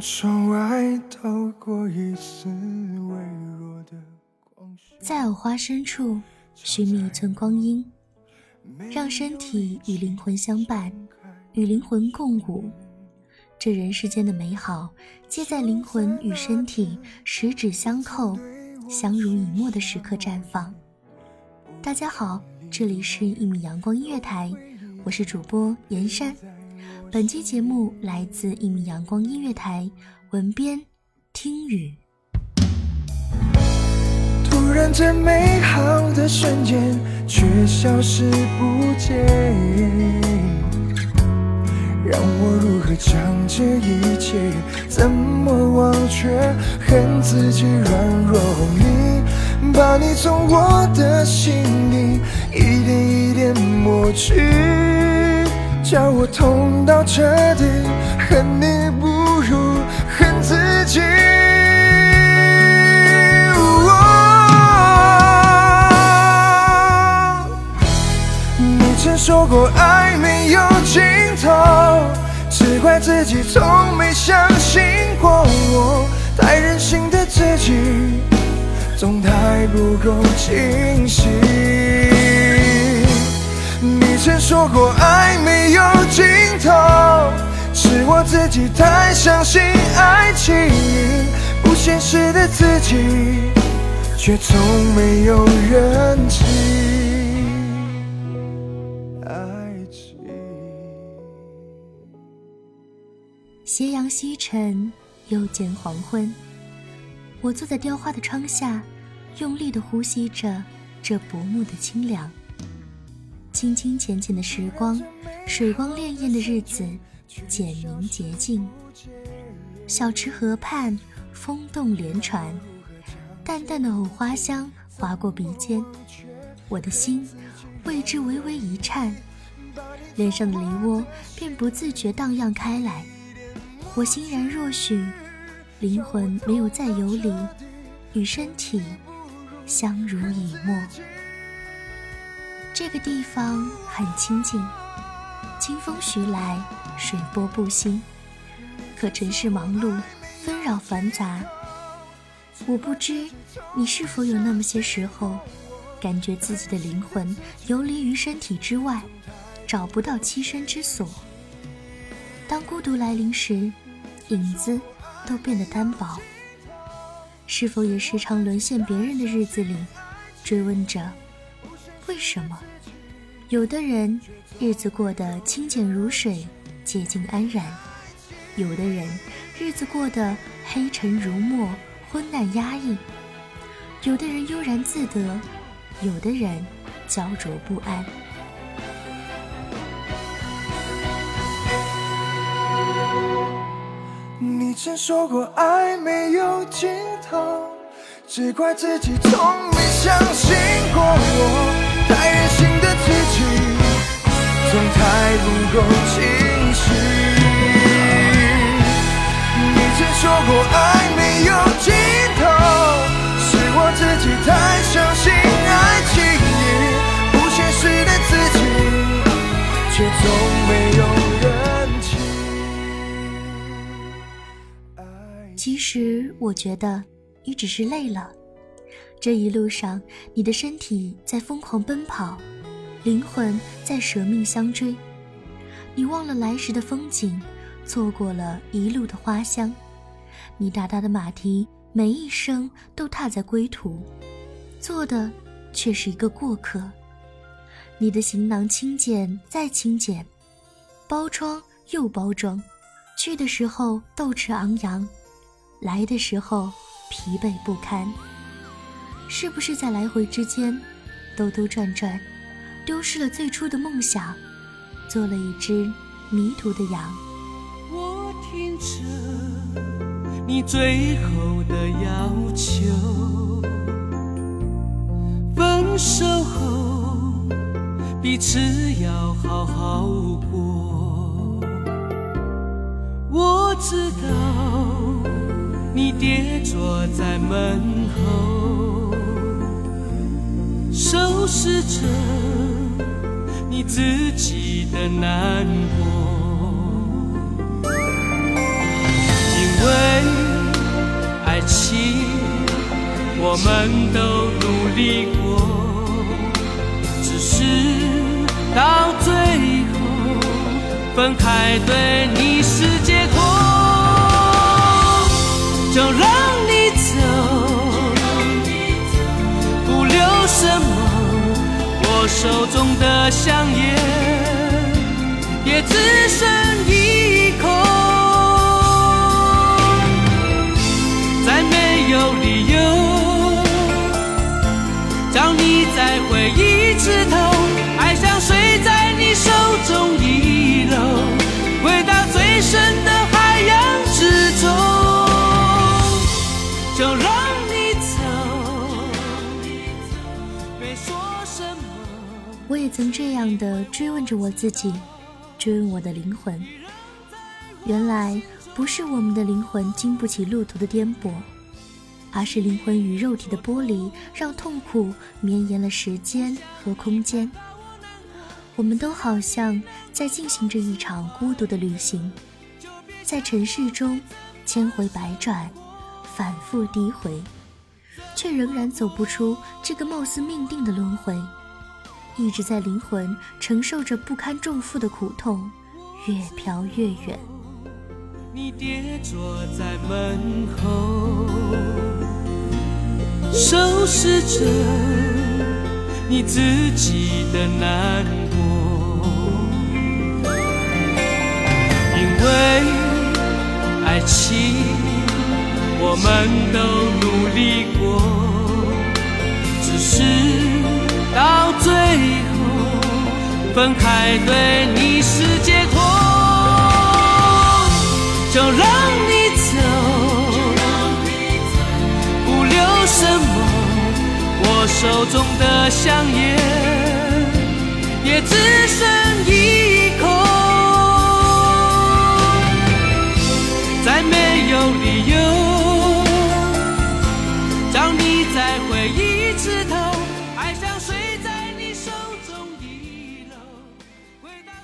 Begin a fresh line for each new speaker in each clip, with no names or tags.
窗外透过一丝微弱的光在藕花深处寻觅一寸光阴，让身体与灵魂相伴，与灵魂共舞。这人世间的美好，皆在灵魂与身体十指相扣、相濡以沫的时刻绽放。大家好，这里是一米阳光音乐台，我是主播严山。本期节目来自一米阳光音乐台，文编听雨。
突然间，美好的瞬间却消失不见，让我如何将这一切怎么忘却？恨自己软弱你把你从我的心里一点一点抹去，叫我痛到彻底，恨你不如恨自己。你曾说过爱没有尽头，只怪自己从没相信过我，太任性的自己总太不够清醒。你曾说过爱没，我自己太相信爱情，不现实的自己却从没有认清。
斜阳西沉，又见黄昏。我坐在雕花的窗下，用力地呼吸着这薄暮的清凉。清清浅浅的时光，水光潋滟的日子，简明洁净。小池河畔，风动莲船，淡淡的藕花香划过鼻尖，我的心为之微微一颤，脸上的梨涡便不自觉荡漾开来。我欣然若许，灵魂没有再游离，与身体相濡以沫。这个地方很清静，清风徐来，水波不兴。可尘世忙碌，纷扰繁杂。我不知你是否有那么些时候，感觉自己的灵魂游离于身体之外，找不到栖身之所。当孤独来临时，影子都变得单薄。是否也时常沦陷别人的日子里，追问着为什么？有的人日子过得清简如水，洁净安然；有的人日子过得黑沉如墨，昏暗压抑；有的人悠然自得，有的人焦灼不安。
你曾说过爱没有尽头，只怪自己从没相信过我，太任性的自己总太不够清醒。你曾说过爱没有尽头，是我自己太相信爱情，不现实的自己却从没有。
其实我觉得，你只是累了，这一路上，你的身体在疯狂奔跑，灵魂在舍命相追。你忘了来时的风景，错过了一路的花香。你大大的马蹄每一声都踏在归途，做的却是一个过客。你的行囊轻简再轻简，包装又包装，去的时候斗志昂扬，来的时候疲惫不堪。是不是在来回之间，兜兜转转，丢失了最初的梦想，做了一只迷途的羊？
我听着你最后的要求，分手后彼此要好好过。我知道你跌坐在门后。收拾着你自己的难过，因为爱情我们都努力过，只是到最后分开对你是解脱，就让手中的香烟也只剩一口，再没有理由叫你再回一次头，爱像水在你手中遗漏，回到最深的海洋之中，就让你走。
我也曾这样的追问着我自己，追问我的灵魂。原来不是我们的灵魂经不起路途的颠簸，而是灵魂与肉体的剥离，让痛苦绵延了时间和空间。我们都好像在进行着一场孤独的旅行，在尘世中千回百转，反复诋毁，却仍然走不出这个貌似命定的轮回。一直在灵魂承受着不堪重负的苦痛，越飘越远。
你跌坐在门后，收拾着你自己的难过，因为爱情我们都努力过，只是。最后分开，对你是解脱，就让你走，不留什么。我手中的香烟也只剩一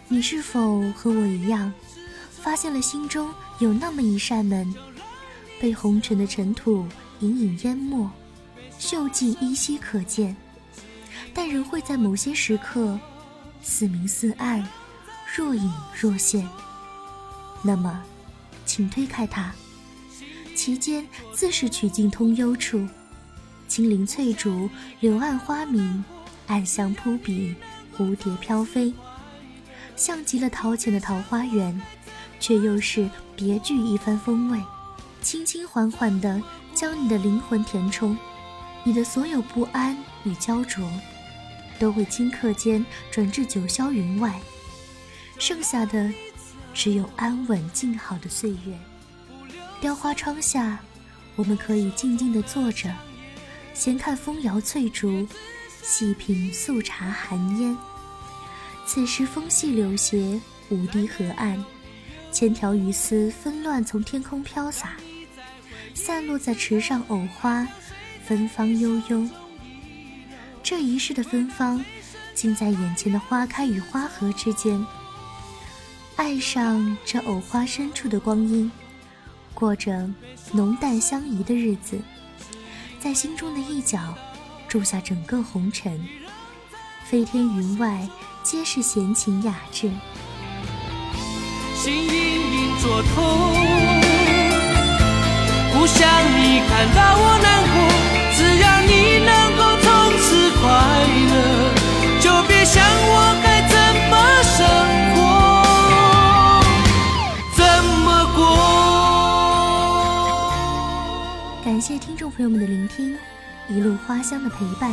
你
是否和我一样，发现了心中有那么一扇门，被红尘的尘土隐隐淹没，锈迹依稀可见，但仍会在某些时刻似明似暗，若隐若现。那么，请推开它，其间自是曲径通幽处，青林翠竹，柳暗花明，暗香扑鼻，蝴蝶飘飞。像极了陶潜的桃花源，却又是别具一番风味。轻轻缓缓地将你的灵魂填充，你的所有不安与焦灼，都会顷刻间转至九霄云外，剩下的只有安稳静好的岁月。雕花窗下，我们可以静静地坐着，闲看风摇翠竹，细品素茶寒烟。此时风细柳斜，五堤河岸，千条鱼丝纷乱从天空飘洒，散落在池上藕花，芬芳悠悠。这一世的芬芳，尽在眼前的花开与花合之间。爱上这藕花深处的光阴，过着浓淡相宜的日子，在心中的一角住下整个红尘。飞天云外，皆是闲情雅致。
心隐隐作痛，不想你看到我难过。只要你能够从此快乐，就别想我该怎么生活，怎么
过。感谢听众朋友们的聆听，一路花香的陪伴。